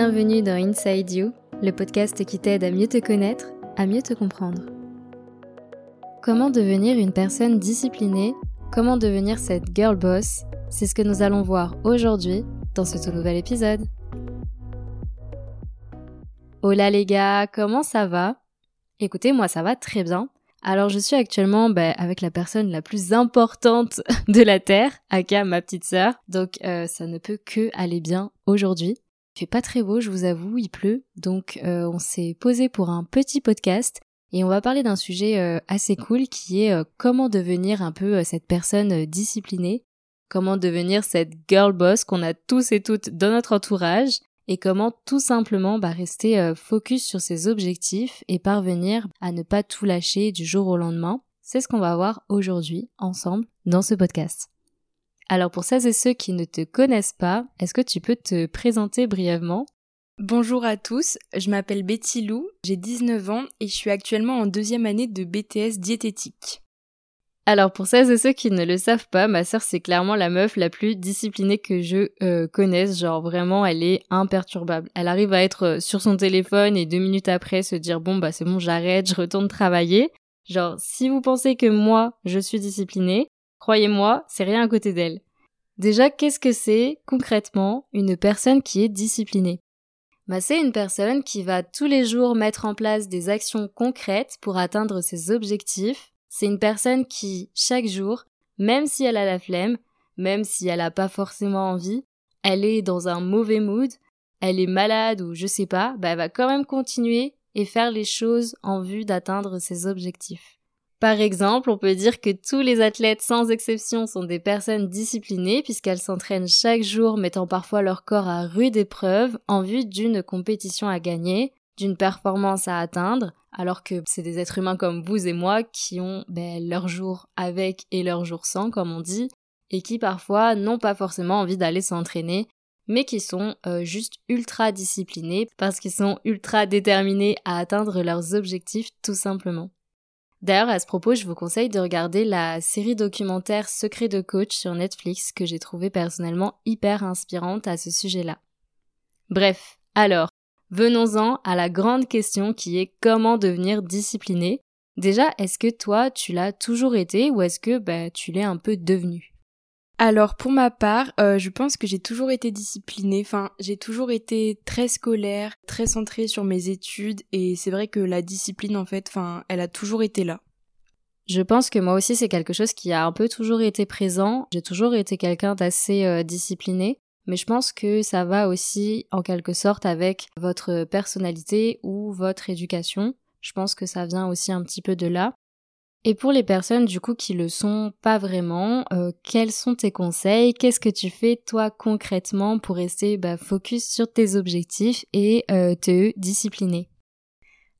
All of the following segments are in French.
Bienvenue dans Inside You, le podcast qui t'aide à mieux te connaître, à mieux te comprendre. Comment devenir une personne disciplinée? Comment devenir cette girl boss? C'est ce que nous allons voir aujourd'hui dans ce tout nouvel épisode. Hola les gars, comment ça va? Écoutez, moi ça va très bien. Alors je suis actuellement bah, avec la personne la plus importante de la Terre, aka ma petite sœur. Donc euh, ça ne peut que aller bien aujourd'hui. Fait pas très beau, je vous avoue, il pleut. Donc euh, on s'est posé pour un petit podcast et on va parler d'un sujet euh, assez cool qui est comment devenir un peu cette personne disciplinée, comment devenir cette girl boss qu'on a tous et toutes dans notre entourage et comment tout simplement bah, rester euh, focus sur ses objectifs et parvenir à ne pas tout lâcher du jour au lendemain. C'est ce qu'on va voir aujourd'hui ensemble dans ce podcast. Alors pour celles et ceux qui ne te connaissent pas, est-ce que tu peux te présenter brièvement? Bonjour à tous, je m'appelle Betty Lou, j'ai 19 ans et je suis actuellement en deuxième année de BTS diététique. Alors pour celles et ceux qui ne le savent pas, ma sœur c'est clairement la meuf la plus disciplinée que je euh, connaisse. Genre vraiment elle est imperturbable. Elle arrive à être euh, sur son téléphone et deux minutes après se dire bon bah c'est bon j'arrête, je retourne travailler. Genre si vous pensez que moi je suis disciplinée, croyez-moi c'est rien à côté d'elle. Déjà qu'est-ce que c'est concrètement une personne qui est disciplinée? Bah, c'est une personne qui va tous les jours mettre en place des actions concrètes pour atteindre ses objectifs c'est une personne qui, chaque jour, même si elle a la flemme, même si elle n'a pas forcément envie, elle est dans un mauvais mood, elle est malade ou je sais pas, bah elle va quand même continuer et faire les choses en vue d'atteindre ses objectifs. Par exemple, on peut dire que tous les athlètes sans exception sont des personnes disciplinées puisqu'elles s'entraînent chaque jour mettant parfois leur corps à rude épreuve en vue d'une compétition à gagner, d'une performance à atteindre, alors que c'est des êtres humains comme vous et moi qui ont ben, leur jour avec et leur jour sans, comme on dit, et qui parfois n'ont pas forcément envie d'aller s'entraîner, mais qui sont euh, juste ultra disciplinés parce qu'ils sont ultra déterminés à atteindre leurs objectifs tout simplement. D'ailleurs, à ce propos, je vous conseille de regarder la série documentaire Secret de coach sur Netflix que j'ai trouvé personnellement hyper inspirante à ce sujet-là. Bref, alors, Venons-en à la grande question qui est comment devenir discipliné. Déjà, est-ce que toi, tu l'as toujours été ou est-ce que bah, tu l'es un peu devenu? Alors pour ma part, euh, je pense que j'ai toujours été disciplinée. Enfin, j'ai toujours été très scolaire, très centrée sur mes études, et c'est vrai que la discipline, en fait, enfin, elle a toujours été là. Je pense que moi aussi c'est quelque chose qui a un peu toujours été présent. J'ai toujours été quelqu'un d'assez euh, discipliné mais je pense que ça va aussi en quelque sorte avec votre personnalité ou votre éducation. Je pense que ça vient aussi un petit peu de là. Et pour les personnes du coup qui le sont pas vraiment, euh, quels sont tes conseils? Qu'est-ce que tu fais toi concrètement pour rester bah, focus sur tes objectifs et euh, te discipliner?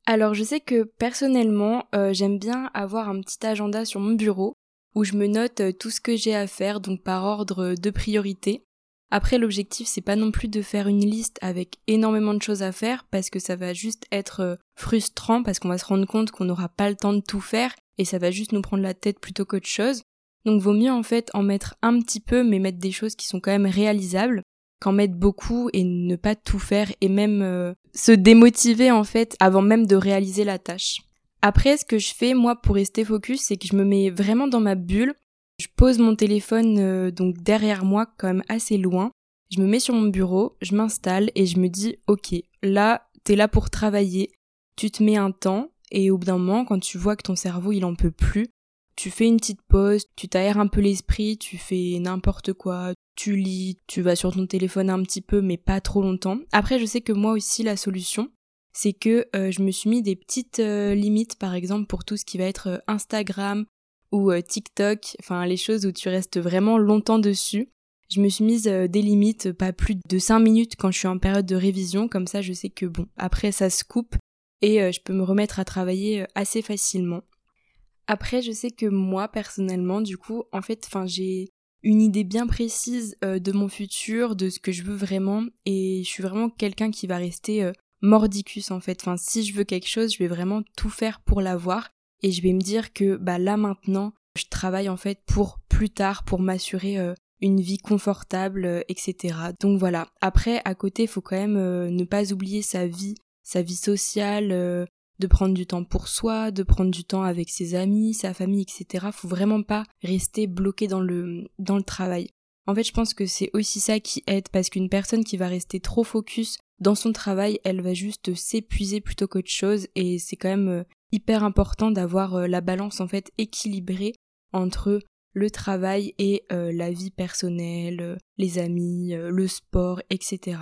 Alors je sais que personnellement euh, j'aime bien avoir un petit agenda sur mon bureau où je me note tout ce que j'ai à faire donc par ordre de priorité. Après, l'objectif, c'est pas non plus de faire une liste avec énormément de choses à faire parce que ça va juste être frustrant parce qu'on va se rendre compte qu'on n'aura pas le temps de tout faire et ça va juste nous prendre la tête plutôt qu'autre chose. Donc vaut mieux en fait en mettre un petit peu mais mettre des choses qui sont quand même réalisables qu'en mettre beaucoup et ne pas tout faire et même euh, se démotiver en fait avant même de réaliser la tâche. Après, ce que je fais moi pour rester focus, c'est que je me mets vraiment dans ma bulle je pose mon téléphone euh, donc derrière moi quand même assez loin. Je me mets sur mon bureau, je m'installe et je me dis ok, là t'es là pour travailler, tu te mets un temps et au bout d'un moment quand tu vois que ton cerveau il en peut plus, tu fais une petite pause, tu t'aères un peu l'esprit, tu fais n'importe quoi, tu lis, tu vas sur ton téléphone un petit peu mais pas trop longtemps. Après je sais que moi aussi la solution c'est que euh, je me suis mis des petites euh, limites par exemple pour tout ce qui va être Instagram, ou euh, TikTok, enfin les choses où tu restes vraiment longtemps dessus. Je me suis mise euh, des limites, pas plus de 5 minutes quand je suis en période de révision, comme ça je sais que bon, après ça se coupe et euh, je peux me remettre à travailler assez facilement. Après, je sais que moi personnellement, du coup, en fait, j'ai une idée bien précise de mon futur, de ce que je veux vraiment, et je suis vraiment quelqu'un qui va rester mordicus en fait. Si je veux quelque chose, je vais vraiment tout faire pour l'avoir et je vais me dire que bah là maintenant je travaille en fait pour plus tard pour m'assurer euh, une vie confortable, etc. Donc voilà. Après, à côté, il faut quand même ne pas oublier sa vie, sa vie sociale, de prendre du temps pour soi, de prendre du temps avec ses amis, sa famille, etc. Faut vraiment pas rester bloqué dans le, dans le travail. En fait, je pense que c'est aussi ça qui aide parce qu'une personne qui va rester trop focus dans son travail, elle va juste s'épuiser plutôt qu'autre chose et c'est quand même euh, hyper important d'avoir euh, la balance en fait équilibrée entre le travail et euh, la vie personnelle, les amis, le sport, etc.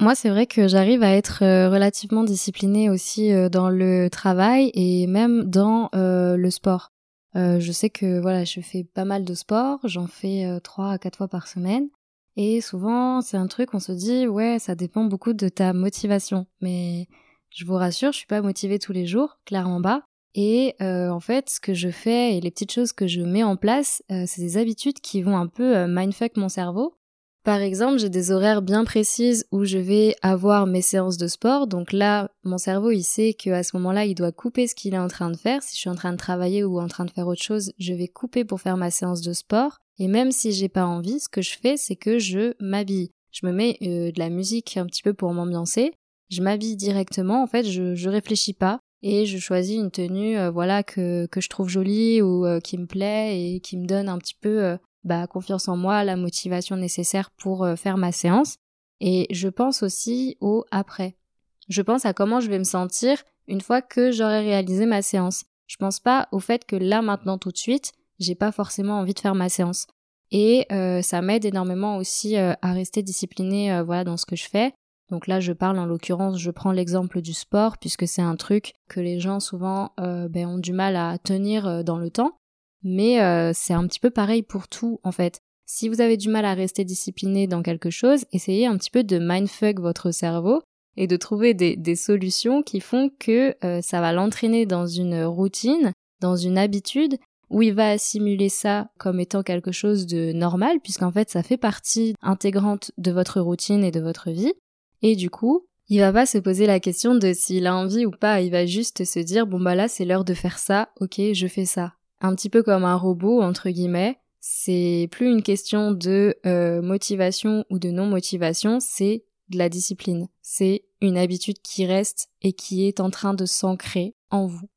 Moi, c'est vrai que j'arrive à être relativement disciplinée aussi dans le travail et même dans le sport. je sais que voilà, je fais pas mal de sport, j'en fais trois à quatre fois par semaine et souvent, c'est un truc, on se dit, ouais, ça dépend beaucoup de ta motivation. Mais je vous rassure, je suis pas motivée tous les jours, clairement pas. Et euh, en fait, ce que je fais et les petites choses que je mets en place, euh, c'est des habitudes qui vont un peu euh, mindfuck mon cerveau. Par exemple, j'ai des horaires bien précises où je vais avoir mes séances de sport. Donc là, mon cerveau, il sait qu'à ce moment-là, il doit couper ce qu'il est en train de faire. Si je suis en train de travailler ou en train de faire autre chose, je vais couper pour faire ma séance de sport. Et même si j'ai pas envie, ce que je fais, c'est que je m'habille. Je me mets euh, de la musique un petit peu pour m'ambiancer. Je m'habille directement. En fait, je, réfléchis pas et je choisis une tenue, euh, voilà, que, que je trouve jolie ou euh, qui me plaît et qui me donne un petit peu bah, confiance en moi, la motivation nécessaire pour faire ma séance. Et je pense aussi au après. Je pense à comment je vais me sentir une fois que j'aurai réalisé ma séance. Je pense pas au fait que là maintenant tout de suite, j'ai pas forcément envie de faire ma séance. Et euh, ça m'aide énormément aussi euh, à rester disciplinée euh, voilà dans ce que je fais. Donc là, je parle en l'occurrence, je prends l'exemple du sport puisque c'est un truc que les gens souvent ben, ont du mal à tenir dans le temps. Mais c'est un petit peu pareil pour tout en fait. Si vous avez du mal à rester discipliné dans quelque chose, essayez un petit peu de mindfuck votre cerveau et de trouver des, solutions qui font que ça va l'entraîner dans une routine, dans une habitude où il va assimiler ça comme étant quelque chose de normal, puisqu'en fait ça fait partie intégrante de votre routine et de votre vie. Et du coup, il va pas se poser la question de s'il a envie ou pas, il va juste se dire bon bah là c'est l'heure de faire ça, ok je fais ça. Un petit peu comme un robot entre guillemets, c'est plus une question de euh, motivation ou de non motivation, c'est de la discipline. C'est une habitude qui reste et qui est en train de s'ancrer en vous.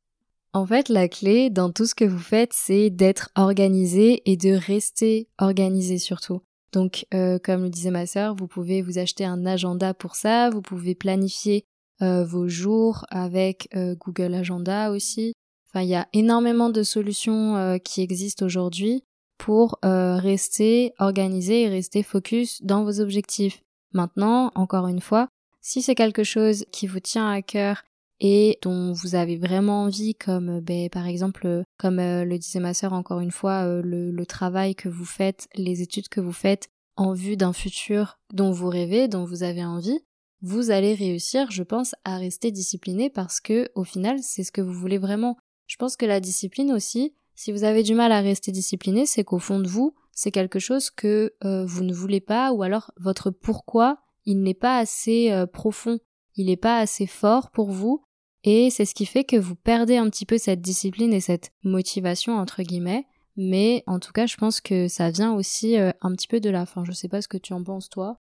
En fait, la clé dans tout ce que vous faites, c'est d'être organisé et de rester organisé surtout. Donc, euh, comme le disait ma sœur, vous pouvez vous acheter un agenda pour ça, vous pouvez planifier euh, vos jours avec Google Agenda aussi. Enfin, il y a énormément de solutions qui existent aujourd'hui pour rester organisé et rester focus dans vos objectifs. Maintenant, encore une fois, si c'est quelque chose qui vous tient à cœur et dont vous avez vraiment envie, comme euh, ben, par exemple, euh, comme euh, le disait ma sœur encore une fois, le, le, travail que vous faites, les études que vous faites en vue d'un futur dont vous rêvez, dont vous avez envie, vous allez réussir, je pense, à rester discipliné parce que au final, c'est ce que vous voulez vraiment. Je pense que la discipline aussi, si vous avez du mal à rester discipliné, c'est qu'au fond de vous, c'est quelque chose que vous ne voulez pas ou alors votre pourquoi, il n'est pas assez profond il n'est pas assez fort pour vous et c'est ce qui fait que vous perdez un petit peu cette discipline et cette motivation entre guillemets. Mais en tout cas, je pense que ça vient aussi euh, un petit peu de la fin. Je sais pas ce que tu en penses toi.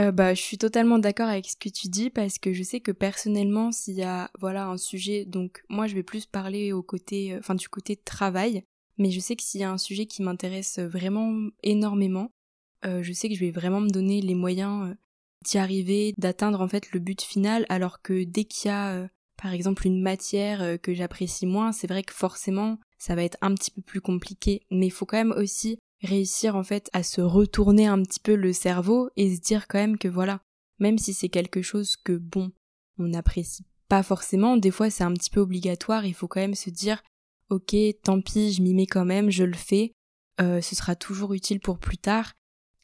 Euh, bah, je suis totalement d'accord avec ce que tu dis parce que je sais que personnellement, s'il y a voilà un sujet, donc moi je vais plus parler au côté, euh, enfin du côté travail, mais je sais que s'il y a un sujet qui m'intéresse vraiment énormément, je sais que je vais vraiment me donner les moyens d'y arriver, d'atteindre en fait le but final, alors que dès qu'il y a euh, par exemple une matière euh, que j'apprécie moins, c'est vrai que forcément ça va être un petit peu plus compliqué, mais il faut quand même aussi réussir en fait à se retourner un petit peu le cerveau et se dire quand même que voilà, même si c'est quelque chose que bon, on n'apprécie pas forcément, des fois c'est un petit peu obligatoire, il faut quand même se dire ok, tant pis, je m'y mets quand même, je le fais, euh, ce sera toujours utile pour plus tard,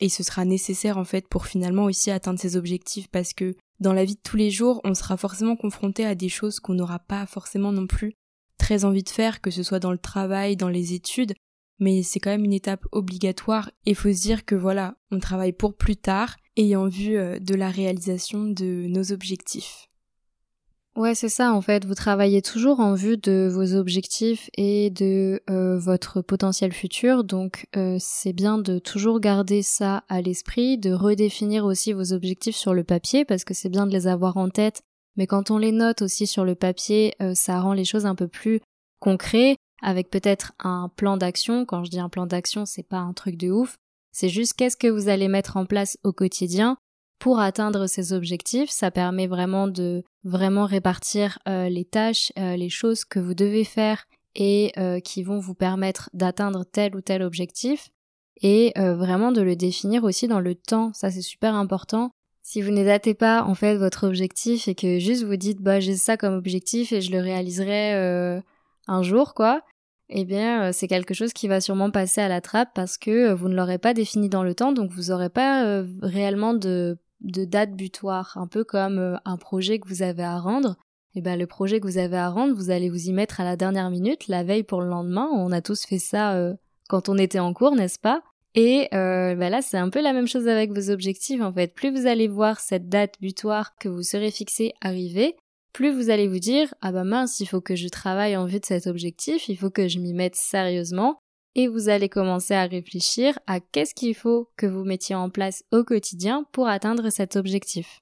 et ce sera nécessaire en fait pour finalement aussi atteindre ses objectifs parce que dans la vie de tous les jours, on sera forcément confronté à des choses qu'on n'aura pas forcément non plus très envie de faire, que ce soit dans le travail, dans les études, mais c'est quand même une étape obligatoire et faut se dire que voilà, on travaille pour plus tard ayant vu euh, de la réalisation de nos objectifs. Ouais, c'est ça en fait. Vous travaillez toujours en vue de vos objectifs et de euh, votre potentiel futur. Donc euh, c'est bien de toujours garder ça à l'esprit, de redéfinir aussi vos objectifs sur le papier parce que c'est bien de les avoir en tête. Mais quand on les note aussi sur le papier, ça rend les choses un peu plus concrètes avec peut-être un plan d'action. Quand je dis un plan d'action, c'est pas un truc de ouf. C'est juste qu'est-ce que vous allez mettre en place au quotidien pour atteindre ces objectifs. Ça permet vraiment de vraiment répartir euh, les tâches, euh, les choses que vous devez faire et euh, qui vont vous permettre d'atteindre tel ou tel objectif et vraiment de le définir aussi dans le temps. Ça c'est super important. Si vous n'édatez pas en fait votre objectif et que juste vous dites bah j'ai ça comme objectif et je le réaliserai un jour quoi, eh bien c'est quelque chose qui va sûrement passer à la trappe parce que vous ne l'aurez pas défini dans le temps donc vous n'aurez pas réellement de date butoir, un peu comme euh, un projet que vous avez à rendre. Eh ben le projet que vous avez à rendre, vous allez vous y mettre à la dernière minute, la veille pour le lendemain. On a tous fait ça euh, quand on était en cours, n'est-ce pas? Et euh, ben là, c'est un peu la même chose avec vos objectifs en fait. Plus vous allez voir cette date butoir que vous serez fixée arriver, plus vous allez vous dire ah bah mince, il faut que je travaille en vue de cet objectif, il faut que je m'y mette sérieusement et vous allez commencer à réfléchir à qu'est-ce qu'il faut que vous mettiez en place au quotidien pour atteindre cet objectif.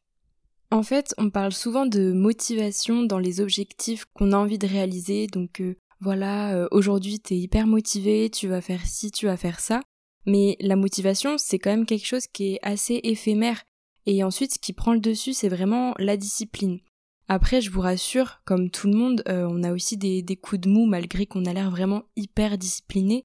En fait, on parle souvent de motivation dans les objectifs qu'on a envie de réaliser, donc euh, voilà, euh, aujourd'hui tu es hyper motivé, tu vas faire ci, tu vas faire ça, mais la motivation c'est quand même quelque chose qui est assez éphémère, et ensuite ce qui prend le dessus c'est vraiment la discipline. Après, je vous rassure, comme tout le monde, euh, on a aussi des, coups de mou malgré qu'on a l'air vraiment hyper discipliné.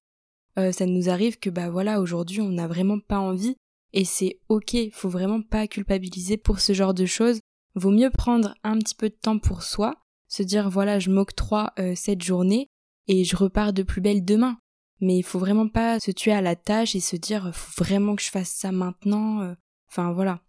Euh, ça nous arrive que bah voilà aujourd'hui on n'a vraiment pas envie et c'est ok, faut vraiment pas culpabiliser pour ce genre de choses. Vaut mieux prendre un petit peu de temps pour soi, se dire voilà je m'octroie euh, cette journée et je repars de plus belle demain. Mais il faut vraiment pas se tuer à la tâche et se dire faut vraiment que je fasse ça maintenant. Euh. Enfin voilà.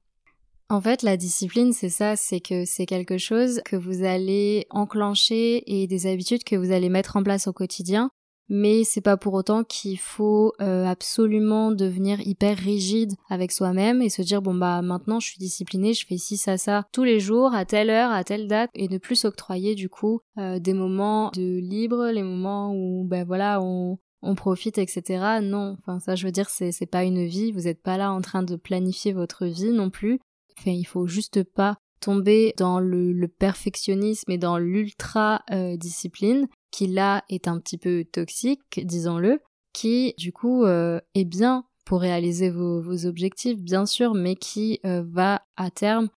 En fait, la discipline, c'est ça, c'est que c'est quelque chose que vous allez enclencher et des habitudes que vous allez mettre en place au quotidien mais c'est pas pour autant qu'il faut euh, absolument devenir hyper rigide avec soi-même et se dire bon bah maintenant je suis discipliné, je fais ci ça ça tous les jours à telle heure, à telle date et ne plus s'octroyer du coup euh, des moments de libre, les moments où ben voilà on on profite etc. Non, enfin ça je veux dire c'est pas une vie, vous êtes pas là en train de planifier votre vie non plus. Enfin il faut juste pas tomber dans le, perfectionnisme et dans l'ultra euh, discipline qui là est un petit peu toxique, disons-le, qui du coup euh, est bien pour réaliser vos, objectifs, bien sûr, mais qui euh, va à terme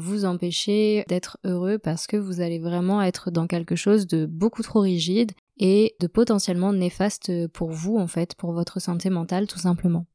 vous empêcher d'être heureux parce que vous allez vraiment être dans quelque chose de beaucoup trop rigide et de potentiellement néfaste pour vous en fait, pour votre santé mentale tout simplement.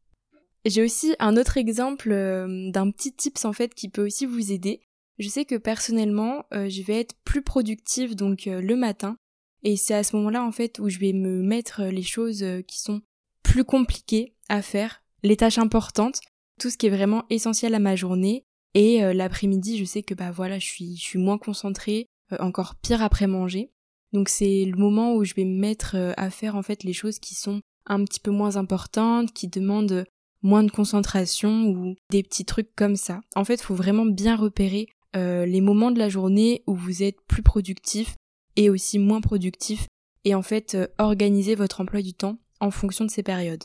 J'ai aussi un autre exemple d'un petit tips en fait qui peut aussi vous aider. Je sais que personnellement, je vais être plus productive donc le matin et c'est à ce moment-là, en fait, où je vais me mettre les choses euh, qui sont plus compliquées à faire, les tâches importantes, tout ce qui est vraiment essentiel à ma journée. Et euh, l'après-midi, je sais que bah voilà, je suis, je suis moins concentrée, euh, encore pire après manger. Donc c'est le moment où je vais me mettre à faire en fait les choses qui sont un petit peu moins importantes, qui demandent moins de concentration ou des petits trucs comme ça. En fait, il faut vraiment bien repérer les moments de la journée où vous êtes plus productif et aussi moins productif et en fait euh, organiser votre emploi du temps en fonction de ces périodes.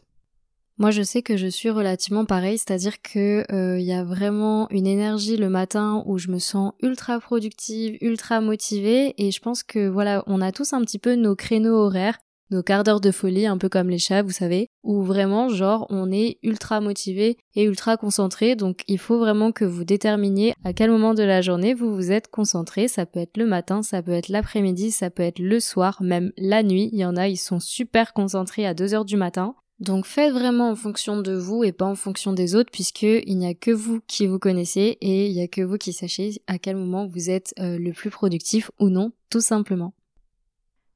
Moi, je sais que je suis relativement pareil, c'est-à-dire que il euh, y a vraiment une énergie le matin où je me sens ultra productive, ultra motivée, et je pense que voilà, on a tous un petit peu nos créneaux horaires nos quarts d'heure de folie, un peu comme les chats, vous savez, où vraiment, genre, on est ultra motivé et ultra concentré. Donc, il faut vraiment que vous déterminiez à quel moment de la journée vous vous êtes concentré. Ça peut être le matin, ça peut être l'après-midi, ça peut être le soir, même la nuit. Il y en a, ils sont super concentrés à 2 heures du matin. Donc faites vraiment en fonction de vous et pas en fonction des autres puisque il n'y a que vous qui vous connaissez et il n'y a que vous qui sachez à quel moment vous êtes euh, le plus productif ou non, tout simplement.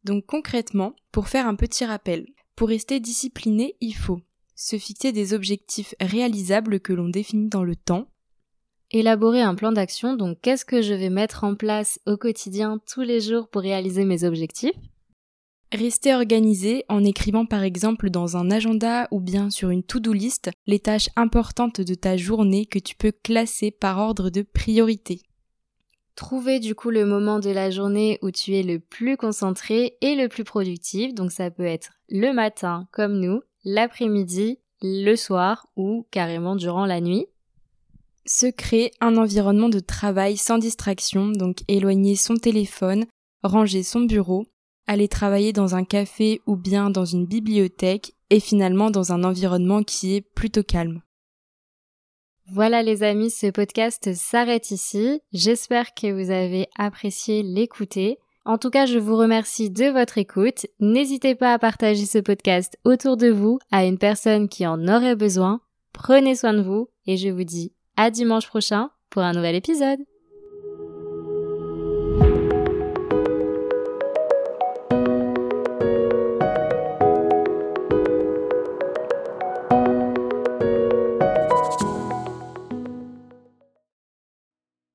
Donc concrètement, pour faire un petit rappel, pour rester discipliné, il faut se fixer des objectifs réalisables que l'on définit dans le temps, élaborer un plan d'action, donc qu'est-ce que je vais mettre en place au quotidien tous les jours pour réaliser mes objectifs, Rester organisé en écrivant par exemple dans un agenda ou bien sur une to-do list les tâches importantes de ta journée que tu peux classer par ordre de priorité. Trouver du coup le moment de la journée où tu es le plus concentré et le plus productif. Donc ça peut être le matin comme nous, l'après-midi, le soir ou carrément durant la nuit. Se créer un environnement de travail sans distraction, donc éloigner son téléphone, ranger son bureau, aller travailler dans un café ou bien dans une bibliothèque et finalement dans un environnement qui est plutôt calme. Voilà les amis, ce podcast s'arrête ici. J'espère que vous avez apprécié l'écouter. En tout cas, je vous remercie de votre écoute. N'hésitez pas à partager ce podcast autour de vous à une personne qui en aurait besoin. Prenez soin de vous et je vous dis à dimanche prochain pour un nouvel épisode.